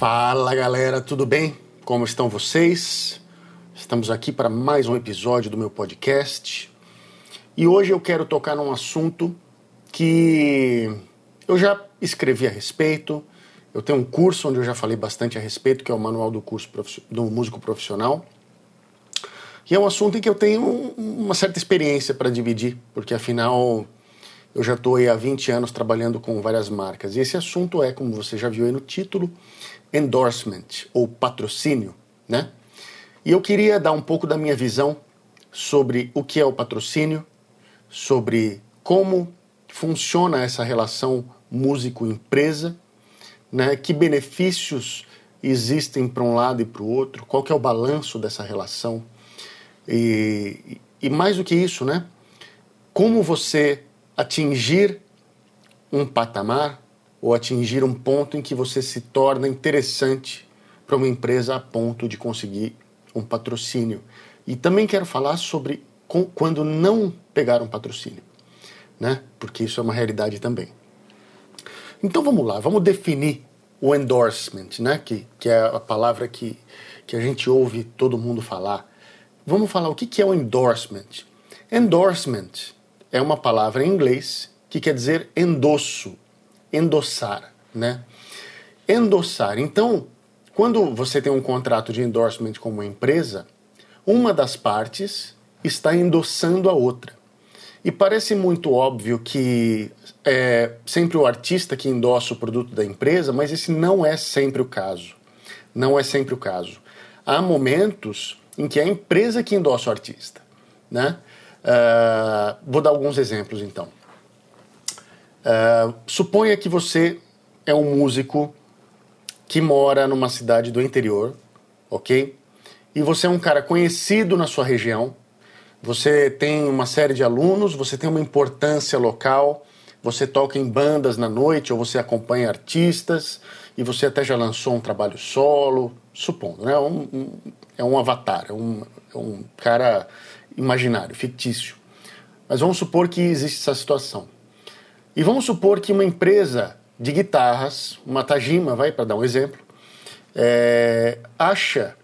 Fala galera, tudo bem? Como estão vocês? Estamos aqui para mais um episódio do meu podcast e hoje eu quero tocar num assunto que eu já escrevi a respeito. Eu tenho um curso onde eu já falei bastante a respeito, que é o Manual do Curso do Músico Profissional. E é um assunto em que eu tenho uma certa experiência para dividir, porque afinal eu já estou há 20 anos trabalhando com várias marcas. E esse assunto é, como você já viu aí no título, endorsement ou patrocínio, né? E eu queria dar um pouco da minha visão sobre o que é o patrocínio, sobre como funciona essa relação músico-empresa, né? Que benefícios existem para um lado e para o outro, qual que é o balanço dessa relação e, e mais do que isso, né? Como você atingir um patamar ou atingir um ponto em que você se torna interessante para uma empresa a ponto de conseguir um patrocínio. E também quero falar sobre quando não pegar um patrocínio, né? Porque isso é uma realidade também. Então vamos lá, vamos definir o endorsement, né? Que, que é a palavra que, que a gente ouve todo mundo falar. Vamos falar o que, que é o endorsement. Endorsement é uma palavra em inglês que quer dizer endosso, endossar, né? Endossar. Então, quando você tem um contrato de endorsement com uma empresa, uma das partes está endossando a outra. E parece muito óbvio que é sempre o artista que endossa o produto da empresa, mas esse não é sempre o caso. Não é sempre o caso. Há momentos em que é a empresa que endossa o artista, né? Uh, vou dar alguns exemplos então. Uh, suponha que você é um músico que mora numa cidade do interior, ok? E você é um cara conhecido na sua região, você tem uma série de alunos, você tem uma importância local, você toca em bandas na noite ou você acompanha artistas e você até já lançou um trabalho solo, supondo, né? Um, um, é um avatar, é um, é um cara imaginário, fictício. Mas vamos supor que existe essa situação. E vamos supor que uma empresa de guitarras, uma Tajima, vai para dar um exemplo, é, acha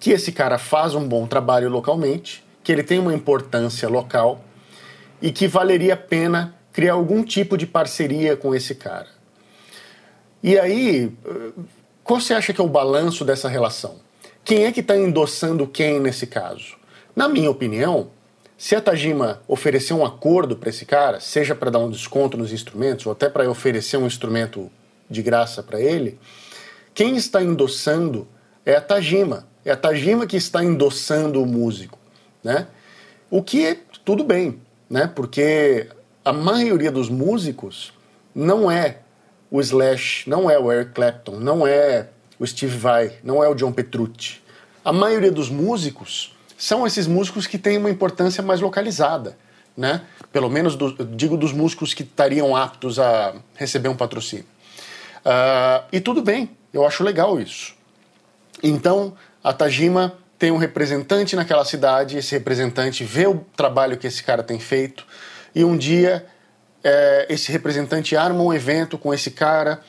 que esse cara faz um bom trabalho localmente, que ele tem uma importância local e que valeria a pena criar algum tipo de parceria com esse cara. E aí, qual você acha que é o balanço dessa relação? Quem é que está endossando quem nesse caso? Na minha opinião, se a Tajima oferecer um acordo para esse cara, seja para dar um desconto nos instrumentos ou até para oferecer um instrumento de graça para ele, quem está endossando é a Tajima. É a Tajima que está endossando o músico, né? O que é tudo bem, né? Porque a maioria dos músicos não é o Slash, não é o Eric Clapton, não é o Steve Vai, não é o John Petrucci. A maioria dos músicos são esses músicos que têm uma importância mais localizada, né? Pelo menos do, digo dos músicos que estariam aptos a receber um patrocínio. Uh, e tudo bem, eu acho legal isso. Então, a Tajima tem um representante naquela cidade, esse representante vê o trabalho que esse cara tem feito, e um dia é, esse representante arma um evento com esse cara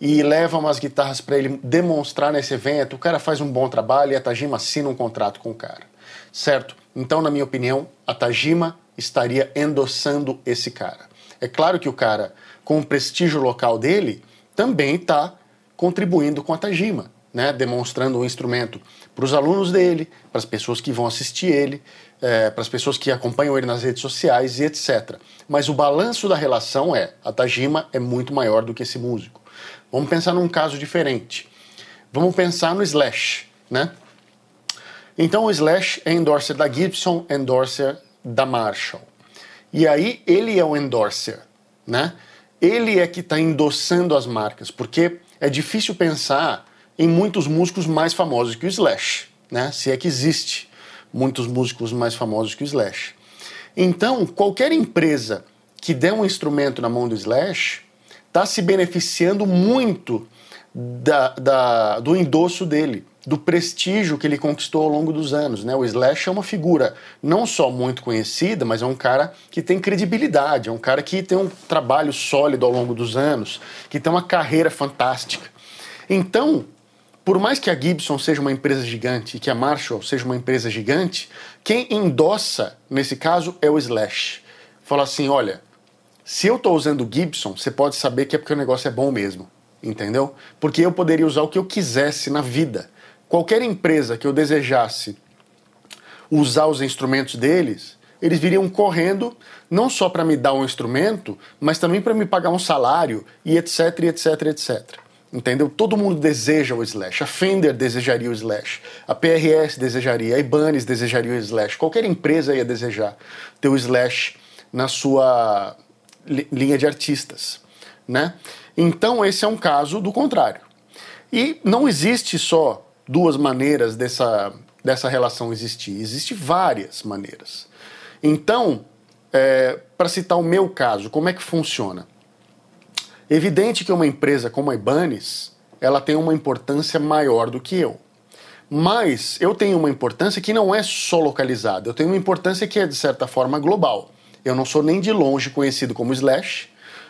e leva umas guitarras para ele demonstrar nesse evento. O cara faz um bom trabalho e a Tajima assina um contrato com o cara certo? Então, na minha opinião, a Tajima estaria endossando esse cara. É claro que o cara, com o prestígio local dele, também está contribuindo com a Tajima, né? demonstrando um instrumento para os alunos dele, para as pessoas que vão assistir ele, é, para as pessoas que acompanham ele nas redes sociais e etc. Mas o balanço da relação é: a Tajima é muito maior do que esse músico. Vamos pensar num caso diferente. Vamos pensar no Slash, né? Então o Slash é endorser da Gibson, endorser da Marshall. E aí ele é o endorser, né? Ele é que está endossando as marcas, porque é difícil pensar em muitos músicos mais famosos que o Slash, né? Se é que existe muitos músicos mais famosos que o Slash. Então, qualquer empresa que der um instrumento na mão do Slash está se beneficiando muito da, da, do endosso dele do prestígio que ele conquistou ao longo dos anos. Né? O Slash é uma figura não só muito conhecida, mas é um cara que tem credibilidade, é um cara que tem um trabalho sólido ao longo dos anos, que tem uma carreira fantástica. Então, por mais que a Gibson seja uma empresa gigante e que a Marshall seja uma empresa gigante, quem endossa nesse caso é o Slash. Fala assim: olha, se eu estou usando Gibson, você pode saber que é porque o negócio é bom mesmo. Entendeu? Porque eu poderia usar o que eu quisesse na vida. Qualquer empresa que eu desejasse usar os instrumentos deles, eles viriam correndo, não só para me dar um instrumento, mas também para me pagar um salário e etc, etc, etc. Entendeu? Todo mundo deseja o Slash. A Fender desejaria o Slash. A PRS desejaria. A Ibanez desejaria o Slash. Qualquer empresa ia desejar ter o Slash na sua linha de artistas, né? Então esse é um caso do contrário. E não existe só duas maneiras dessa, dessa relação existir. Existem várias maneiras. Então, é, para citar o meu caso, como é que funciona? Evidente que uma empresa como a Ibanez, ela tem uma importância maior do que eu. Mas eu tenho uma importância que não é só localizada, eu tenho uma importância que é de certa forma global. Eu não sou nem de longe conhecido como Slash,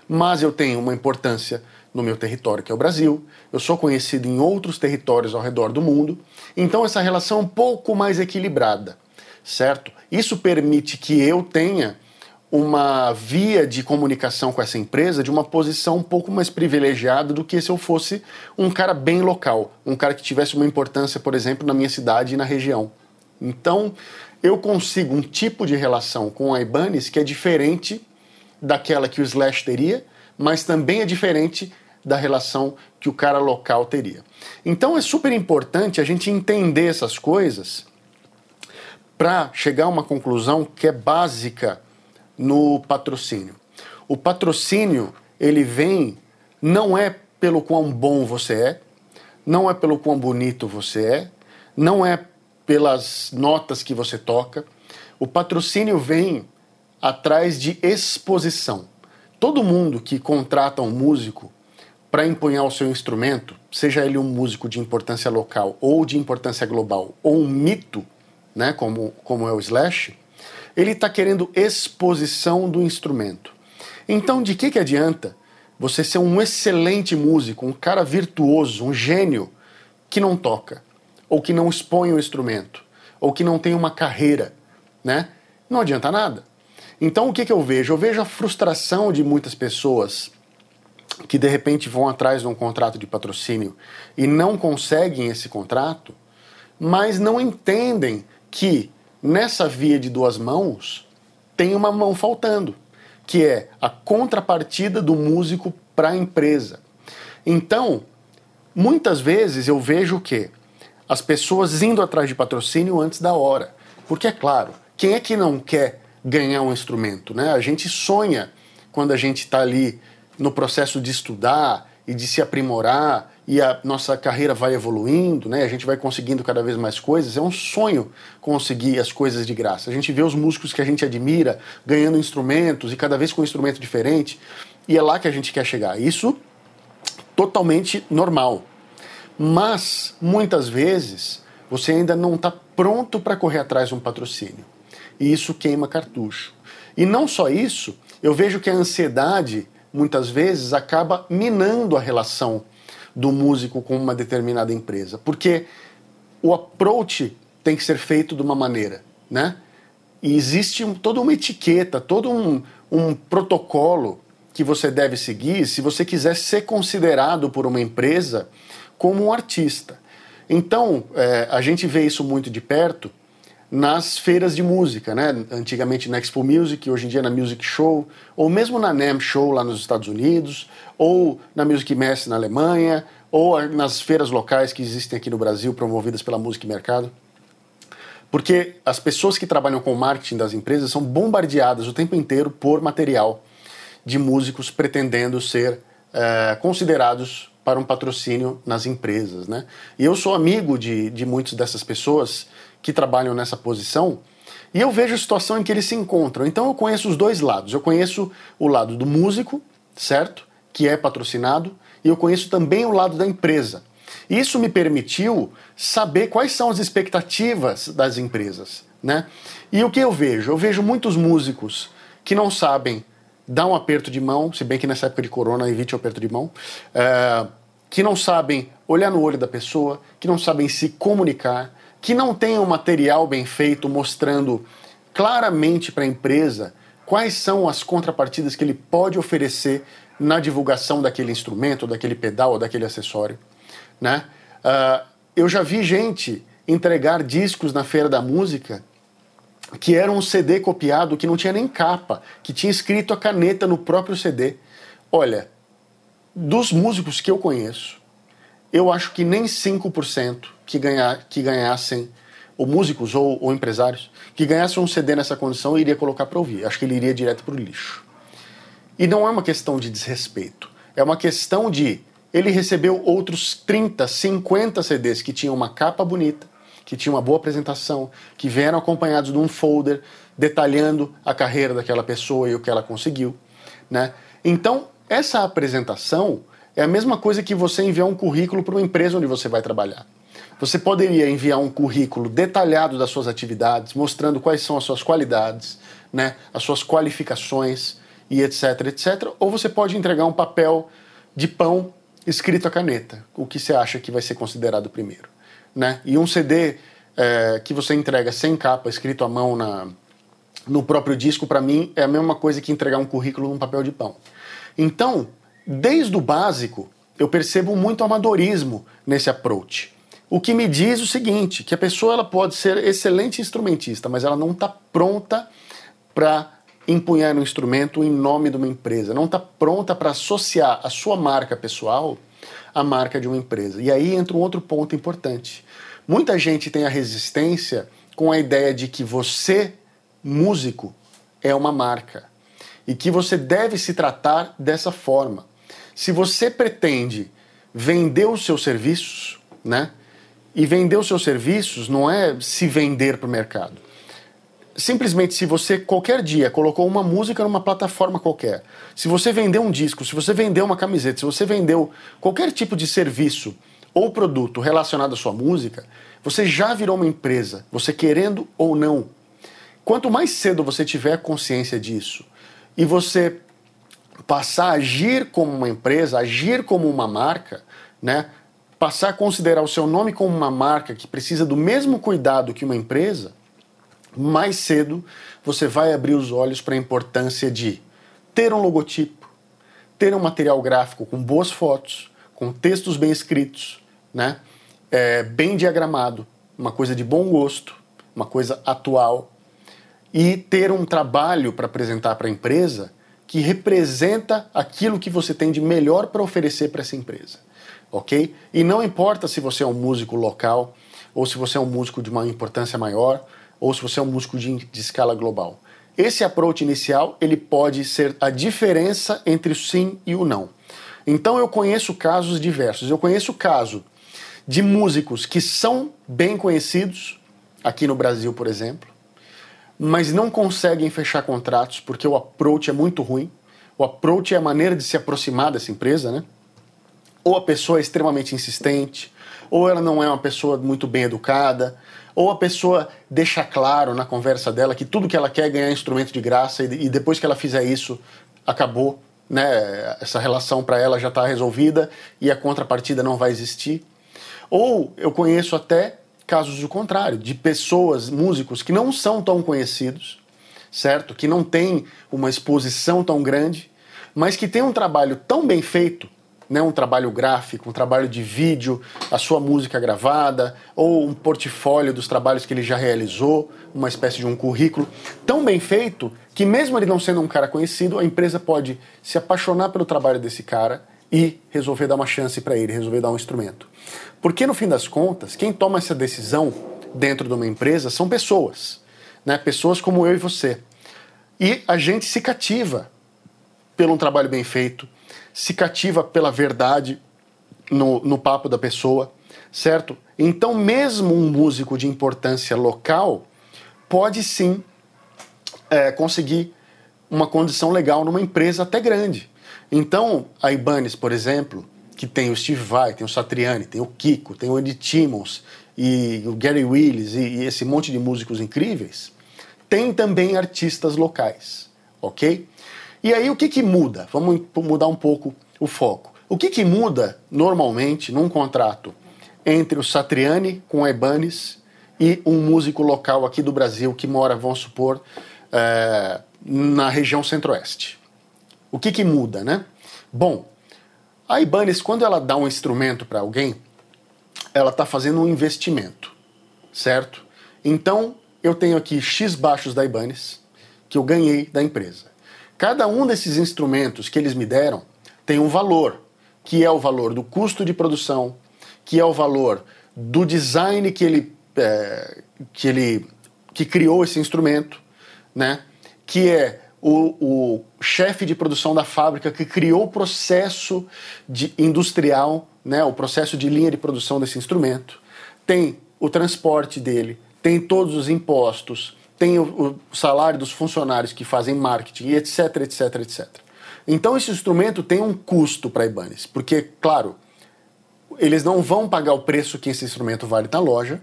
mas eu tenho uma importância no meu território, que é o Brasil. Eu sou conhecido em outros territórios ao redor do mundo. Então essa relação é um pouco mais equilibrada, certo? Isso permite que eu tenha uma via de comunicação com essa empresa de uma posição um pouco mais privilegiada do que se eu fosse um cara bem local, um cara que tivesse uma importância, por exemplo, na minha cidade e na região. Então, eu consigo um tipo de relação com a Ibanez que é diferente daquela que o Slash teria, mas também é diferente da relação que o cara local teria. Então é super importante a gente entender essas coisas para chegar a uma conclusão que é básica no patrocínio. O patrocínio, ele vem não é pelo quão bom você é, não é pelo quão bonito você é, não é pelas notas que você toca. O patrocínio vem atrás de exposição. Todo mundo que contrata um músico para empunhar o seu instrumento, seja ele um músico de importância local ou de importância global, ou um mito, né, como, como é o Slash, ele está querendo exposição do instrumento. Então, de que, que adianta você ser um excelente músico, um cara virtuoso, um gênio, que não toca, ou que não expõe o instrumento, ou que não tem uma carreira, né? Não adianta nada. Então, o que, que eu vejo? Eu vejo a frustração de muitas pessoas que de repente vão atrás de um contrato de patrocínio e não conseguem esse contrato, mas não entendem que nessa via de duas mãos tem uma mão faltando, que é a contrapartida do músico para a empresa. Então, muitas vezes eu vejo o quê? As pessoas indo atrás de patrocínio antes da hora. Porque é claro, quem é que não quer ganhar um instrumento, né? A gente sonha quando a gente está ali no processo de estudar e de se aprimorar e a nossa carreira vai evoluindo, né? A gente vai conseguindo cada vez mais coisas. É um sonho conseguir as coisas de graça. A gente vê os músicos que a gente admira ganhando instrumentos e cada vez com um instrumento diferente. E é lá que a gente quer chegar. Isso totalmente normal. Mas muitas vezes você ainda não está pronto para correr atrás de um patrocínio. E isso queima cartucho. E não só isso, eu vejo que a ansiedade muitas vezes acaba minando a relação do músico com uma determinada empresa, porque o approach tem que ser feito de uma maneira, né? E existe toda uma etiqueta, todo um, um protocolo que você deve seguir se você quiser ser considerado por uma empresa como um artista. Então, é, a gente vê isso muito de perto nas feiras de música, né? Antigamente na Expo Music, hoje em dia na Music Show, ou mesmo na NAMM Show lá nos Estados Unidos, ou na Music Mess na Alemanha, ou nas feiras locais que existem aqui no Brasil, promovidas pela Música e Mercado. Porque as pessoas que trabalham com marketing das empresas são bombardeadas o tempo inteiro por material de músicos pretendendo ser é, considerados para um patrocínio nas empresas, né? E eu sou amigo de, de muitas dessas pessoas que trabalham nessa posição e eu vejo a situação em que eles se encontram. Então eu conheço os dois lados. Eu conheço o lado do músico, certo? Que é patrocinado, e eu conheço também o lado da empresa. Isso me permitiu saber quais são as expectativas das empresas, né? E o que eu vejo? Eu vejo muitos músicos que não sabem dar um aperto de mão, se bem que nessa época de corona evite o aperto de mão, é, que não sabem olhar no olho da pessoa, que não sabem se comunicar, que não têm um material bem feito mostrando claramente para a empresa quais são as contrapartidas que ele pode oferecer na divulgação daquele instrumento, daquele pedal daquele acessório. Né? Uh, eu já vi gente entregar discos na feira da música que era um CD copiado que não tinha nem capa, que tinha escrito a caneta no próprio CD. Olha, dos músicos que eu conheço, eu acho que nem 5% que, que ganhassem, ou músicos ou, ou empresários, que ganhassem um CD nessa condição iria colocar para ouvir. Acho que ele iria direto para o lixo. E não é uma questão de desrespeito, é uma questão de ele recebeu outros 30, 50 CDs que tinham uma capa bonita, que tinham uma boa apresentação, que vieram acompanhados de um folder detalhando a carreira daquela pessoa e o que ela conseguiu, né? Então, essa apresentação é a mesma coisa que você enviar um currículo para uma empresa onde você vai trabalhar. Você poderia enviar um currículo detalhado das suas atividades, mostrando quais são as suas qualidades, né, as suas qualificações e etc, etc. Ou você pode entregar um papel de pão escrito a caneta, o que você acha que vai ser considerado primeiro. Né? E um CD é, que você entrega sem capa, escrito à mão na, no próprio disco, para mim é a mesma coisa que entregar um currículo num papel de pão. Então, desde o básico, eu percebo muito amadorismo nesse approach. O que me diz o seguinte, que a pessoa ela pode ser excelente instrumentista, mas ela não está pronta para empunhar um instrumento em nome de uma empresa, não está pronta para associar a sua marca pessoal à marca de uma empresa. E aí entra um outro ponto importante. Muita gente tem a resistência com a ideia de que você, músico, é uma marca e que você deve se tratar dessa forma. Se você pretende vender os seus serviços, né? E vender os seus serviços não é se vender para o mercado. Simplesmente, se você qualquer dia colocou uma música numa plataforma qualquer, se você vendeu um disco, se você vendeu uma camiseta, se você vendeu qualquer tipo de serviço ou produto relacionado à sua música, você já virou uma empresa, você querendo ou não. Quanto mais cedo você tiver consciência disso e você passar a agir como uma empresa, agir como uma marca, né? Passar a considerar o seu nome como uma marca que precisa do mesmo cuidado que uma empresa, mais cedo você vai abrir os olhos para a importância de ter um logotipo, ter um material gráfico com boas fotos, com textos bem escritos, né? É, bem diagramado, uma coisa de bom gosto, uma coisa atual, e ter um trabalho para apresentar para a empresa que representa aquilo que você tem de melhor para oferecer para essa empresa, ok? E não importa se você é um músico local ou se você é um músico de uma importância maior ou se você é um músico de, de escala global. Esse approach inicial ele pode ser a diferença entre o sim e o não. Então eu conheço casos diversos. Eu conheço o caso de músicos que são bem conhecidos aqui no Brasil, por exemplo, mas não conseguem fechar contratos porque o approach é muito ruim. O approach é a maneira de se aproximar dessa empresa, né? Ou a pessoa é extremamente insistente, ou ela não é uma pessoa muito bem educada, ou a pessoa deixa claro na conversa dela que tudo que ela quer é ganhar instrumento de graça e, depois que ela fizer isso, acabou, né? Essa relação para ela já está resolvida e a contrapartida não vai existir. Ou eu conheço até casos do contrário, de pessoas, músicos que não são tão conhecidos, certo? Que não têm uma exposição tão grande, mas que têm um trabalho tão bem feito, né? um trabalho gráfico, um trabalho de vídeo, a sua música gravada, ou um portfólio dos trabalhos que ele já realizou, uma espécie de um currículo, tão bem feito que, mesmo ele não sendo um cara conhecido, a empresa pode se apaixonar pelo trabalho desse cara e resolver dar uma chance para ele, resolver dar um instrumento. Porque no fim das contas, quem toma essa decisão dentro de uma empresa são pessoas, né? Pessoas como eu e você. E a gente se cativa pelo um trabalho bem feito, se cativa pela verdade no, no papo da pessoa, certo? Então, mesmo um músico de importância local pode sim é, conseguir uma condição legal numa empresa até grande. Então, a Ibanez, por exemplo, que tem o Steve Vai, tem o Satriani, tem o Kiko, tem o Andy Timmons e o Gary Willis e, e esse monte de músicos incríveis, tem também artistas locais, ok? E aí o que, que muda? Vamos mudar um pouco o foco. O que, que muda normalmente num contrato entre o Satriani com a Ibanez e um músico local aqui do Brasil que mora, vamos supor, é, na região centro-oeste? O que, que muda, né? Bom, a Ibanez, quando ela dá um instrumento para alguém, ela está fazendo um investimento, certo? Então, eu tenho aqui X baixos da Ibanez, que eu ganhei da empresa. Cada um desses instrumentos que eles me deram tem um valor, que é o valor do custo de produção, que é o valor do design que ele, é, que ele que criou esse instrumento, né? que é o, o chefe de produção da fábrica que criou o processo de, industrial, né? o processo de linha de produção desse instrumento, tem o transporte dele, tem todos os impostos, tem o, o salário dos funcionários que fazem marketing, etc, etc, etc. Então esse instrumento tem um custo para a Ibanez, porque, claro, eles não vão pagar o preço que esse instrumento vale na loja,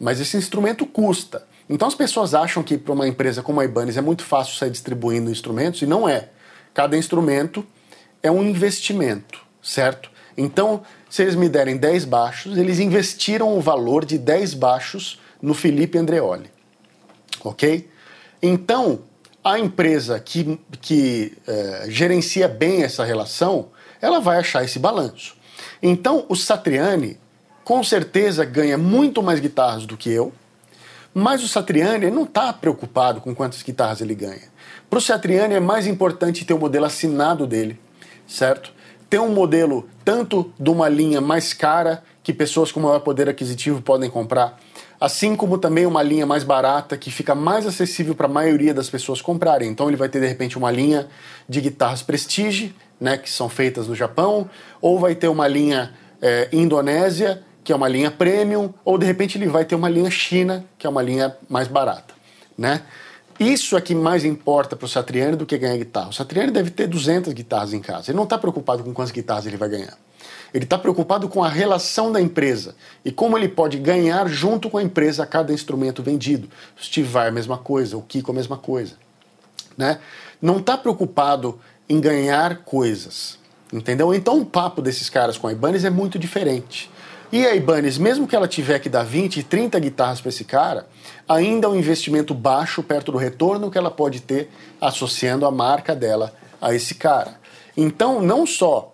mas esse instrumento custa. Então as pessoas acham que para uma empresa como a Ibanez é muito fácil sair distribuindo instrumentos e não é. Cada instrumento é um investimento, certo? Então, se eles me derem 10 baixos, eles investiram o valor de 10 baixos no Felipe Andreoli. Ok? Então, a empresa que, que é, gerencia bem essa relação, ela vai achar esse balanço. Então, o Satriani, com certeza, ganha muito mais guitarras do que eu, mas o Satriani não está preocupado com quantas guitarras ele ganha. Para o Satriani é mais importante ter o modelo assinado dele, certo? Ter um modelo tanto de uma linha mais cara, que pessoas com maior poder aquisitivo podem comprar, assim como também uma linha mais barata que fica mais acessível para a maioria das pessoas comprarem. Então ele vai ter de repente uma linha de guitarras Prestige, né, que são feitas no Japão, ou vai ter uma linha é, Indonésia, que é uma linha premium, ou de repente ele vai ter uma linha China, que é uma linha mais barata, né? Isso é que mais importa para o Satriani do que ganhar guitarra. O Satriani deve ter 200 guitarras em casa. Ele não está preocupado com quantas guitarras ele vai ganhar. Ele está preocupado com a relação da empresa e como ele pode ganhar junto com a empresa a cada instrumento vendido. O Steve Vai a mesma coisa, o Kiko a mesma coisa. Né? Não está preocupado em ganhar coisas. Entendeu? Então o papo desses caras com a Ibanez é muito diferente. E a Ibanez, mesmo que ela tiver que dar 20, 30 guitarras para esse cara, ainda é um investimento baixo perto do retorno que ela pode ter associando a marca dela a esse cara. Então, não só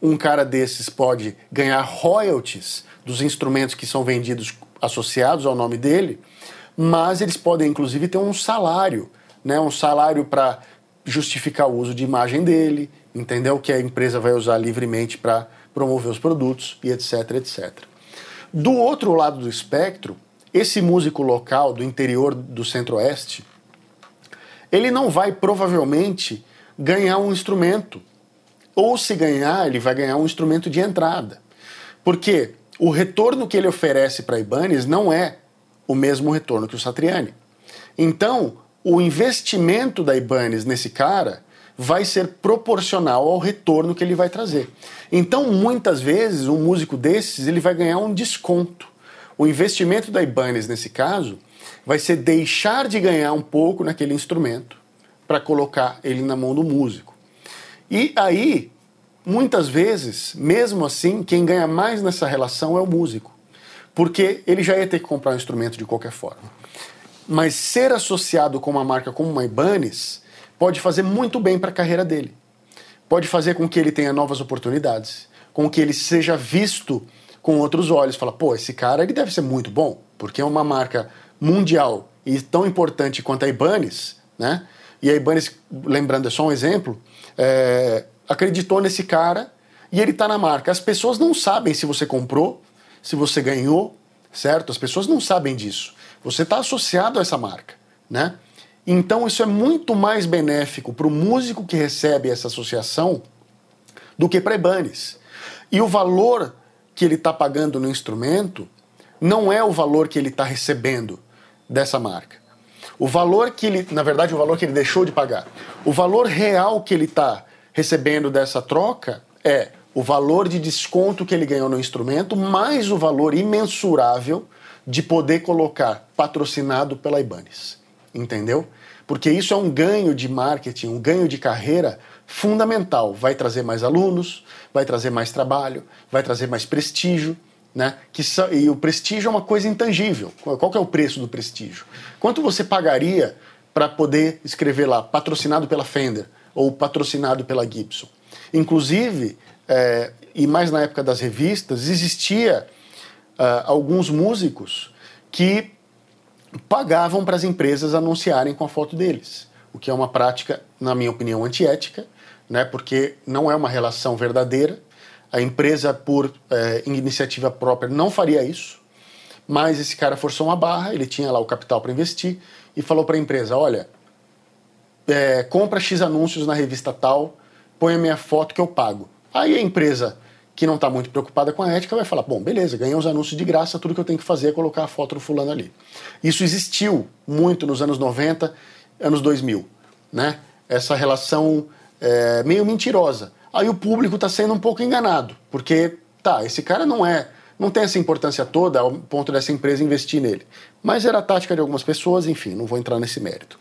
um cara desses pode ganhar royalties dos instrumentos que são vendidos associados ao nome dele, mas eles podem inclusive ter um salário, né, um salário para justificar o uso de imagem dele, entendeu? Que a empresa vai usar livremente para promover os produtos e etc, etc. Do outro lado do espectro, esse músico local do interior do Centro-Oeste, ele não vai provavelmente ganhar um instrumento ou se ganhar, ele vai ganhar um instrumento de entrada. Porque o retorno que ele oferece para Ibanez não é o mesmo retorno que o Satriani. Então, o investimento da Ibanez nesse cara vai ser proporcional ao retorno que ele vai trazer. Então, muitas vezes, um músico desses ele vai ganhar um desconto. O investimento da Ibanez nesse caso vai ser deixar de ganhar um pouco naquele instrumento para colocar ele na mão do músico. E aí, muitas vezes, mesmo assim, quem ganha mais nessa relação é o músico, porque ele já ia ter que comprar um instrumento de qualquer forma. Mas ser associado com uma marca como uma Ibanez pode fazer muito bem para a carreira dele. Pode fazer com que ele tenha novas oportunidades, com que ele seja visto com outros olhos. Fala, pô, esse cara ele deve ser muito bom, porque é uma marca mundial e tão importante quanto a Ibanez, né? E a Ibanez, lembrando, é só um exemplo, é, acreditou nesse cara e ele está na marca. As pessoas não sabem se você comprou, se você ganhou, certo? As pessoas não sabem disso. Você está associado a essa marca, né? Então isso é muito mais benéfico para o músico que recebe essa associação do que para Ibanez. E o valor que ele está pagando no instrumento não é o valor que ele está recebendo dessa marca. O valor que ele, na verdade, o valor que ele deixou de pagar. O valor real que ele está recebendo dessa troca é o valor de desconto que ele ganhou no instrumento, mais o valor imensurável de poder colocar patrocinado pela Ibanez. Entendeu? Porque isso é um ganho de marketing, um ganho de carreira fundamental. Vai trazer mais alunos, vai trazer mais trabalho, vai trazer mais prestígio. Né? Que, e o prestígio é uma coisa intangível. Qual é o preço do prestígio? Quanto você pagaria para poder escrever lá, patrocinado pela Fender ou patrocinado pela Gibson? Inclusive, é, e mais na época das revistas, existia uh, alguns músicos que pagavam para as empresas anunciarem com a foto deles, o que é uma prática, na minha opinião, antiética, né, porque não é uma relação verdadeira. A empresa, por é, iniciativa própria, não faria isso, mas esse cara forçou uma barra, ele tinha lá o capital para investir e falou para a empresa: olha, é, compra X anúncios na revista tal, põe a minha foto que eu pago. Aí a empresa que não está muito preocupada com a ética vai falar: bom, beleza, ganhei os anúncios de graça, tudo que eu tenho que fazer é colocar a foto do fulano ali. Isso existiu muito nos anos 90, anos 2000, né? Essa relação é, meio mentirosa. Aí o público está sendo um pouco enganado, porque tá, esse cara não é, não tem essa importância toda ao ponto dessa empresa investir nele. Mas era a tática de algumas pessoas, enfim, não vou entrar nesse mérito.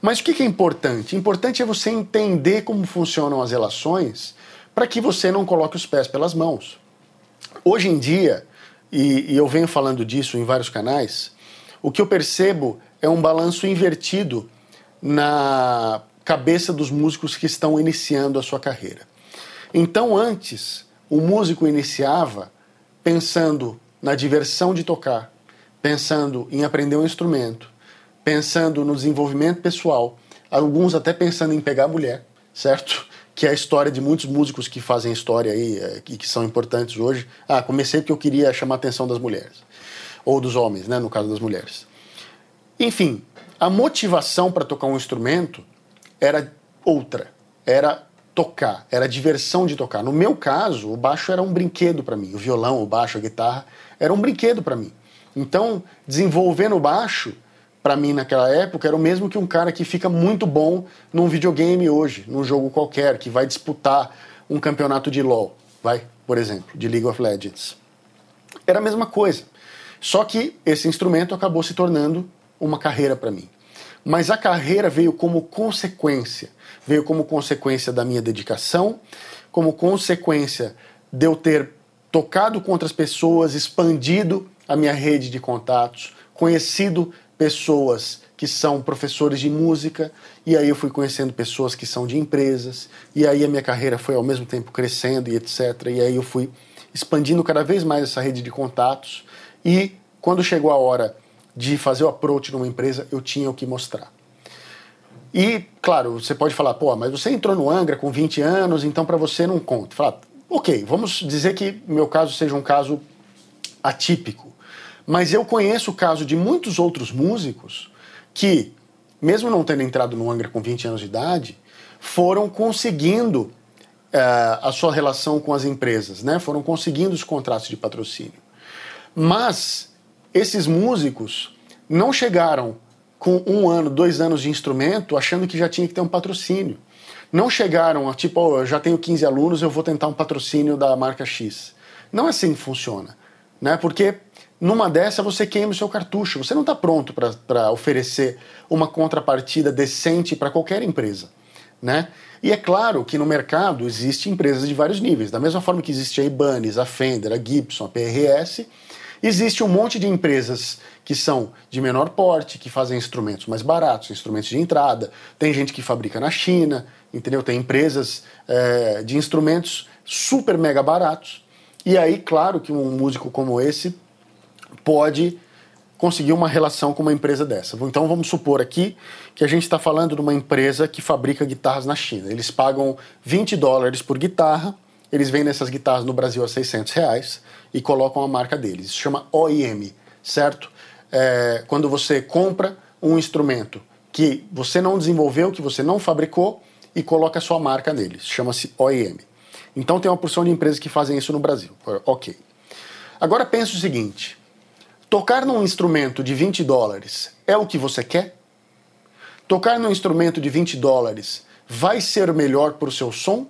Mas o que é importante? Importante é você entender como funcionam as relações para que você não coloque os pés pelas mãos. Hoje em dia, e, e eu venho falando disso em vários canais, o que eu percebo é um balanço invertido na cabeça dos músicos que estão iniciando a sua carreira. Então, antes, o músico iniciava pensando na diversão de tocar, pensando em aprender um instrumento, pensando no desenvolvimento pessoal, alguns até pensando em pegar mulher, certo? que é a história de muitos músicos que fazem história aí é, e que são importantes hoje. Ah, comecei porque eu queria chamar a atenção das mulheres. Ou dos homens, né, no caso das mulheres. Enfim, a motivação para tocar um instrumento era outra. Era tocar, era diversão de tocar. No meu caso, o baixo era um brinquedo para mim. O violão, o baixo, a guitarra era um brinquedo para mim. Então, desenvolvendo o baixo para mim naquela época era o mesmo que um cara que fica muito bom num videogame hoje, num jogo qualquer, que vai disputar um campeonato de LoL, vai, por exemplo, de League of Legends. Era a mesma coisa. Só que esse instrumento acabou se tornando uma carreira para mim. Mas a carreira veio como consequência, veio como consequência da minha dedicação, como consequência de eu ter tocado com outras pessoas, expandido a minha rede de contatos, conhecido pessoas que são professores de música, e aí eu fui conhecendo pessoas que são de empresas, e aí a minha carreira foi ao mesmo tempo crescendo e etc. E aí eu fui expandindo cada vez mais essa rede de contatos, e quando chegou a hora de fazer o approach numa empresa, eu tinha o que mostrar. E, claro, você pode falar, pô, mas você entrou no Angra com 20 anos, então para você não conta. Falar, ok, vamos dizer que meu caso seja um caso atípico. Mas eu conheço o caso de muitos outros músicos que, mesmo não tendo entrado no Angra com 20 anos de idade, foram conseguindo uh, a sua relação com as empresas, né? foram conseguindo os contratos de patrocínio. Mas esses músicos não chegaram com um ano, dois anos de instrumento achando que já tinha que ter um patrocínio. Não chegaram a tipo, oh, eu já tenho 15 alunos, eu vou tentar um patrocínio da marca X. Não é assim que funciona. Né? Porque numa dessa você queima o seu cartucho. Você não está pronto para oferecer uma contrapartida decente para qualquer empresa. Né? E é claro que no mercado existem empresas de vários níveis. Da mesma forma que existe a Ibanez, a Fender, a Gibson, a PRS, existe um monte de empresas que são de menor porte, que fazem instrumentos mais baratos, instrumentos de entrada. Tem gente que fabrica na China, entendeu? Tem empresas é, de instrumentos super mega baratos. E aí, claro que um músico como esse pode conseguir uma relação com uma empresa dessa. Então vamos supor aqui que a gente está falando de uma empresa que fabrica guitarras na China. Eles pagam 20 dólares por guitarra, eles vendem essas guitarras no Brasil a 600 reais e colocam a marca deles. Isso chama OIM, certo? É, quando você compra um instrumento que você não desenvolveu, que você não fabricou e coloca a sua marca neles. Chama-se OIM. Então tem uma porção de empresas que fazem isso no Brasil. Ok. Agora pense o seguinte: Tocar num instrumento de 20 dólares é o que você quer? Tocar num instrumento de 20 dólares vai ser melhor para o seu som?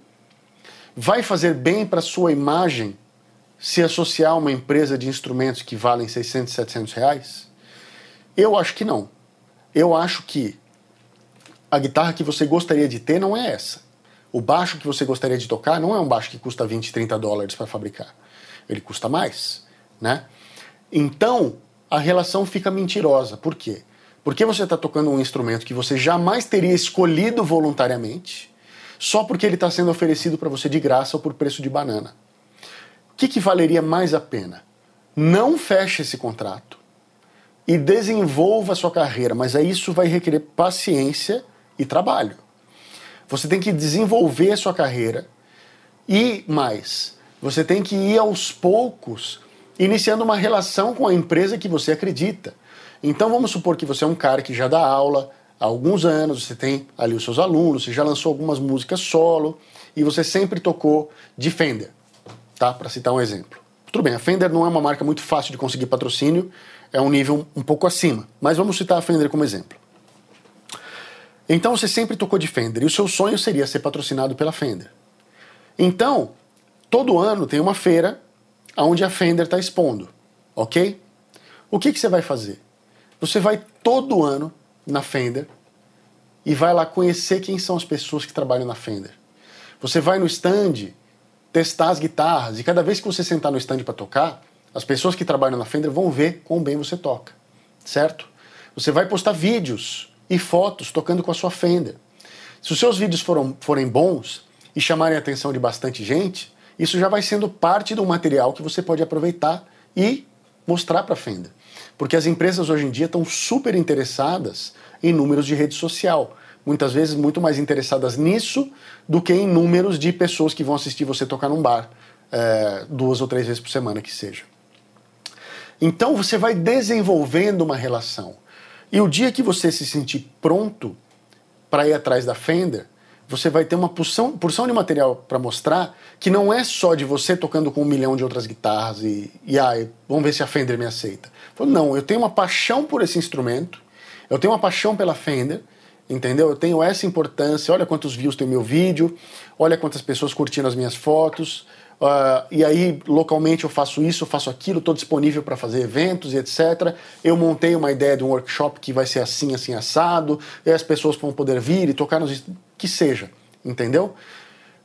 Vai fazer bem para a sua imagem se associar a uma empresa de instrumentos que valem 600, 700 reais? Eu acho que não. Eu acho que a guitarra que você gostaria de ter não é essa. O baixo que você gostaria de tocar não é um baixo que custa 20, 30 dólares para fabricar. Ele custa mais, né? Então, a relação fica mentirosa. Por quê? Porque você está tocando um instrumento que você jamais teria escolhido voluntariamente, só porque ele está sendo oferecido para você de graça ou por preço de banana. O que, que valeria mais a pena? Não feche esse contrato e desenvolva a sua carreira, mas isso vai requerer paciência e trabalho. Você tem que desenvolver a sua carreira e mais, você tem que ir aos poucos iniciando uma relação com a empresa que você acredita. Então vamos supor que você é um cara que já dá aula há alguns anos, você tem ali os seus alunos, você já lançou algumas músicas solo e você sempre tocou de Fender, tá? Para citar um exemplo. Tudo bem, a Fender não é uma marca muito fácil de conseguir patrocínio, é um nível um pouco acima, mas vamos citar a Fender como exemplo. Então você sempre tocou de Fender e o seu sonho seria ser patrocinado pela Fender. Então, todo ano tem uma feira onde a Fender está expondo, ok? O que, que você vai fazer? Você vai todo ano na Fender e vai lá conhecer quem são as pessoas que trabalham na Fender. Você vai no stand testar as guitarras e cada vez que você sentar no stand para tocar, as pessoas que trabalham na Fender vão ver quão bem você toca, certo? Você vai postar vídeos e fotos tocando com a sua Fender. Se os seus vídeos foram, forem bons e chamarem a atenção de bastante gente, isso já vai sendo parte do material que você pode aproveitar e mostrar para a Fender. Porque as empresas hoje em dia estão super interessadas em números de rede social. Muitas vezes muito mais interessadas nisso do que em números de pessoas que vão assistir você tocar num bar é, duas ou três vezes por semana que seja. Então você vai desenvolvendo uma relação. E o dia que você se sentir pronto para ir atrás da Fender, você vai ter uma porção, porção de material para mostrar que não é só de você tocando com um milhão de outras guitarras e, e ah, vamos ver se a Fender me aceita. Não, eu tenho uma paixão por esse instrumento, eu tenho uma paixão pela Fender, entendeu? Eu tenho essa importância. Olha quantos views tem o meu vídeo, olha quantas pessoas curtindo as minhas fotos. Uh, e aí, localmente, eu faço isso, eu faço aquilo, estou disponível para fazer eventos e etc. Eu montei uma ideia de um workshop que vai ser assim, assim, assado, e as pessoas vão poder vir e tocar nos. que seja, entendeu?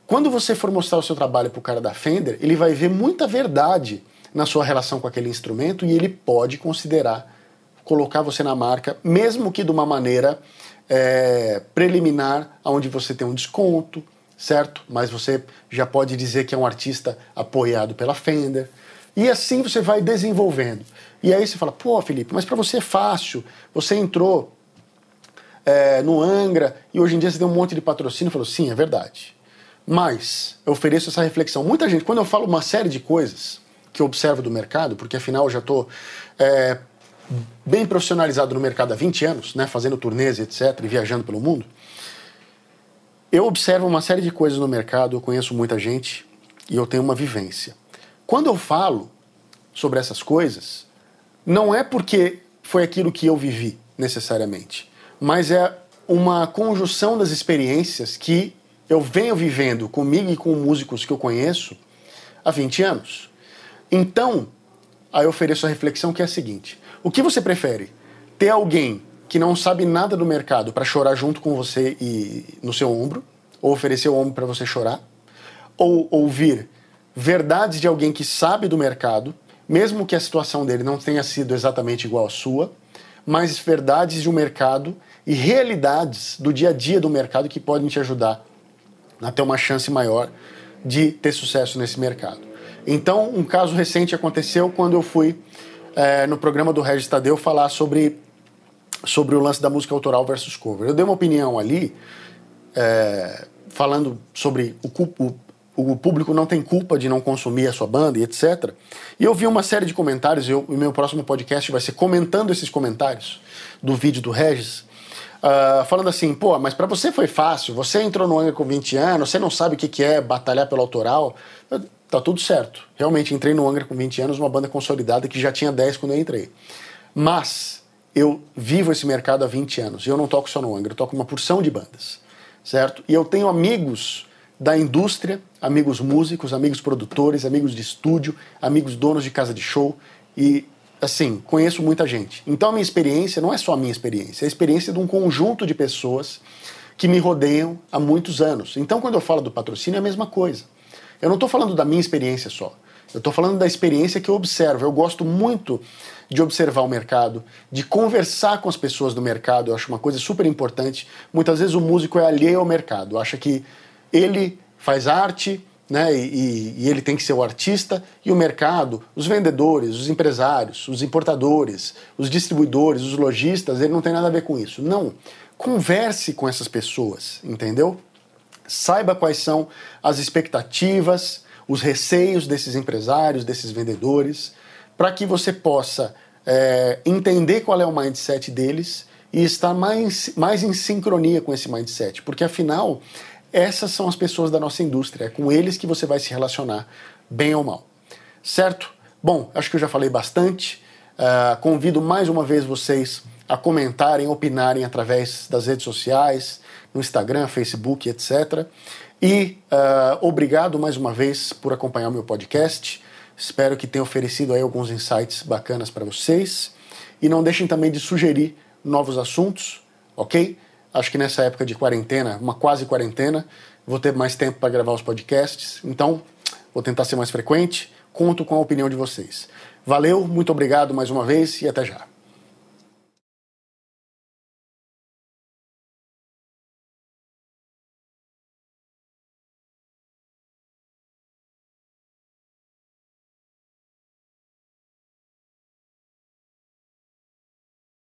Quando você for mostrar o seu trabalho para o cara da Fender, ele vai ver muita verdade na sua relação com aquele instrumento e ele pode considerar colocar você na marca, mesmo que de uma maneira é, preliminar, onde você tem um desconto, certo? Mas você já pode dizer que é um artista apoiado pela Fender. E assim você vai desenvolvendo. E aí você fala, pô, Felipe, mas para você é fácil. Você entrou é, no Angra e hoje em dia você tem um monte de patrocínio. Falou, sim, é verdade. Mas eu ofereço essa reflexão. Muita gente, quando eu falo uma série de coisas que eu observo do mercado, porque afinal eu já estou é, bem profissionalizado no mercado há 20 anos, né, fazendo turnês, etc., e viajando pelo mundo, eu observo uma série de coisas no mercado, eu conheço muita gente e eu tenho uma vivência. Quando eu falo sobre essas coisas, não é porque foi aquilo que eu vivi necessariamente, mas é uma conjunção das experiências que eu venho vivendo comigo e com músicos que eu conheço há 20 anos. Então, aí eu ofereço a reflexão que é a seguinte: o que você prefere? Ter alguém que não sabe nada do mercado para chorar junto com você e no seu ombro, ou oferecer o ombro para você chorar, ou ouvir verdades de alguém que sabe do mercado, mesmo que a situação dele não tenha sido exatamente igual à sua, mas verdades de um mercado e realidades do dia a dia do mercado que podem te ajudar a ter uma chance maior de ter sucesso nesse mercado. Então, um caso recente aconteceu quando eu fui é, no programa do Regis Tadeu falar sobre, sobre o lance da música autoral versus cover. Eu dei uma opinião ali, é, falando sobre o, o, o, público não tem culpa de não consumir a sua banda e etc. E eu vi uma série de comentários, e o meu próximo podcast vai ser comentando esses comentários do vídeo do Regis. Uh, falando assim, pô, mas para você foi fácil, você entrou no Angra com 20 anos, você não sabe o que, que é batalhar pelo autoral tá tudo certo. Realmente entrei no Angra com 20 anos, uma banda consolidada que já tinha 10 quando eu entrei. Mas eu vivo esse mercado há 20 anos eu não toco só no Angra, eu toco uma porção de bandas, certo? E eu tenho amigos da indústria, amigos músicos, amigos produtores, amigos de estúdio, amigos donos de casa de show e assim, conheço muita gente. Então a minha experiência não é só a minha experiência, é a experiência de um conjunto de pessoas que me rodeiam há muitos anos. Então, quando eu falo do patrocínio, é a mesma coisa. Eu não estou falando da minha experiência só. Eu estou falando da experiência que eu observo. Eu gosto muito de observar o mercado, de conversar com as pessoas do mercado. Eu acho uma coisa super importante. Muitas vezes o músico é alheio ao mercado, acha que ele faz arte, né, e, e, ele tem que ser o artista, e o mercado, os vendedores, os empresários, os importadores, os distribuidores, os lojistas, ele não tem nada a ver com isso. Não. Converse com essas pessoas, entendeu? Saiba quais são as expectativas, os receios desses empresários, desses vendedores, para que você possa é, entender qual é o mindset deles e estar mais, mais em sincronia com esse mindset, porque afinal, essas são as pessoas da nossa indústria, é com eles que você vai se relacionar, bem ou mal. Certo? Bom, acho que eu já falei bastante. Uh, convido mais uma vez vocês a comentarem, opinarem através das redes sociais, no Instagram, Facebook, etc. E uh, obrigado mais uma vez por acompanhar o meu podcast. Espero que tenha oferecido aí alguns insights bacanas para vocês. E não deixem também de sugerir novos assuntos, ok? Acho que nessa época de quarentena, uma quase quarentena, vou ter mais tempo para gravar os podcasts. Então, vou tentar ser mais frequente. Conto com a opinião de vocês. Valeu, muito obrigado mais uma vez e até já.